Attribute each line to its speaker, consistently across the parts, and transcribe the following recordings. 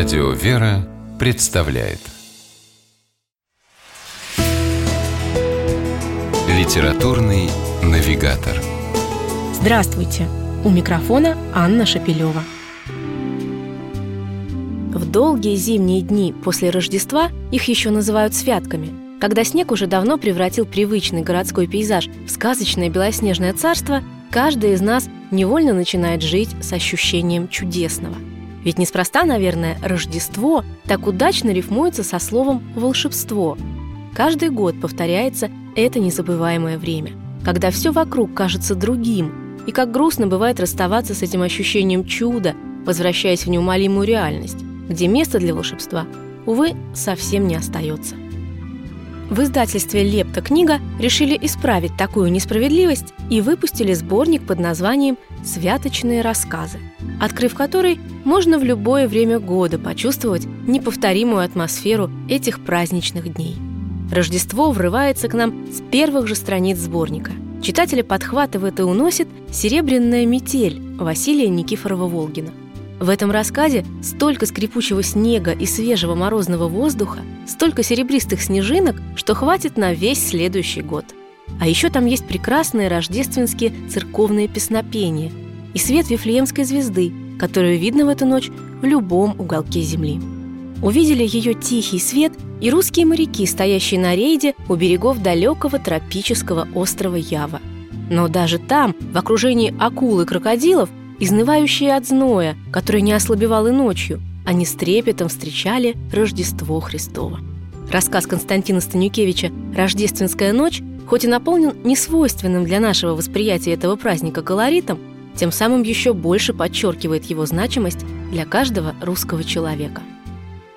Speaker 1: Радио «Вера» представляет Литературный навигатор
Speaker 2: Здравствуйте! У микрофона Анна Шапилева. В долгие зимние дни после Рождества их еще называют святками, когда снег уже давно превратил привычный городской пейзаж в сказочное белоснежное царство, каждый из нас невольно начинает жить с ощущением чудесного – ведь неспроста, наверное, Рождество так удачно рифмуется со словом «волшебство». Каждый год повторяется это незабываемое время, когда все вокруг кажется другим, и как грустно бывает расставаться с этим ощущением чуда, возвращаясь в неумолимую реальность, где место для волшебства, увы, совсем не остается. В издательстве «Лепта книга» решили исправить такую несправедливость и выпустили сборник под названием «Святочные рассказы», открыв который можно в любое время года почувствовать неповторимую атмосферу этих праздничных дней. Рождество врывается к нам с первых же страниц сборника. Читателя подхватывает и уносит «Серебряная метель» Василия Никифорова-Волгина. В этом рассказе столько скрипучего снега и свежего морозного воздуха, столько серебристых снежинок, что хватит на весь следующий год. А еще там есть прекрасные рождественские церковные песнопения и свет Вифлеемской звезды, которую видно в эту ночь в любом уголке земли. Увидели ее тихий свет и русские моряки, стоящие на рейде у берегов далекого тропического острова Ява. Но даже там, в окружении акул и крокодилов, изнывающие от зноя, который не ослабевал и ночью, они с трепетом встречали Рождество Христово. Рассказ Константина Станюкевича «Рождественская ночь» хоть и наполнен несвойственным для нашего восприятия этого праздника колоритом, тем самым еще больше подчеркивает его значимость для каждого русского человека.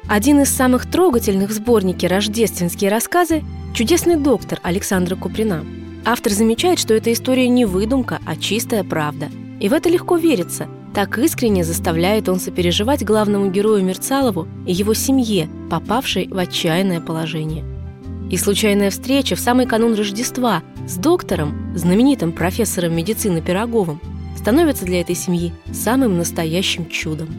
Speaker 2: Один из самых трогательных в сборнике «Рождественские рассказы» – «Чудесный доктор» Александра Куприна. Автор замечает, что эта история не выдумка, а чистая правда – и в это легко верится. Так искренне заставляет он сопереживать главному герою Мерцалову и его семье, попавшей в отчаянное положение. И случайная встреча в самый канун Рождества с доктором, знаменитым профессором медицины Пироговым, становится для этой семьи самым настоящим чудом.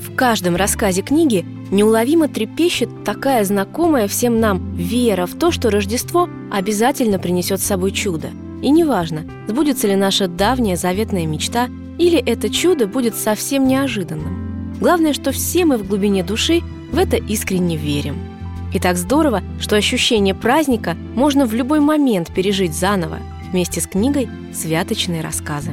Speaker 2: В каждом рассказе книги неуловимо трепещет такая знакомая всем нам вера в то, что Рождество обязательно принесет с собой чудо – и неважно, сбудется ли наша давняя заветная мечта, или это чудо будет совсем неожиданным. Главное, что все мы в глубине души в это искренне верим. И так здорово, что ощущение праздника можно в любой момент пережить заново вместе с книгой «Святочные рассказы».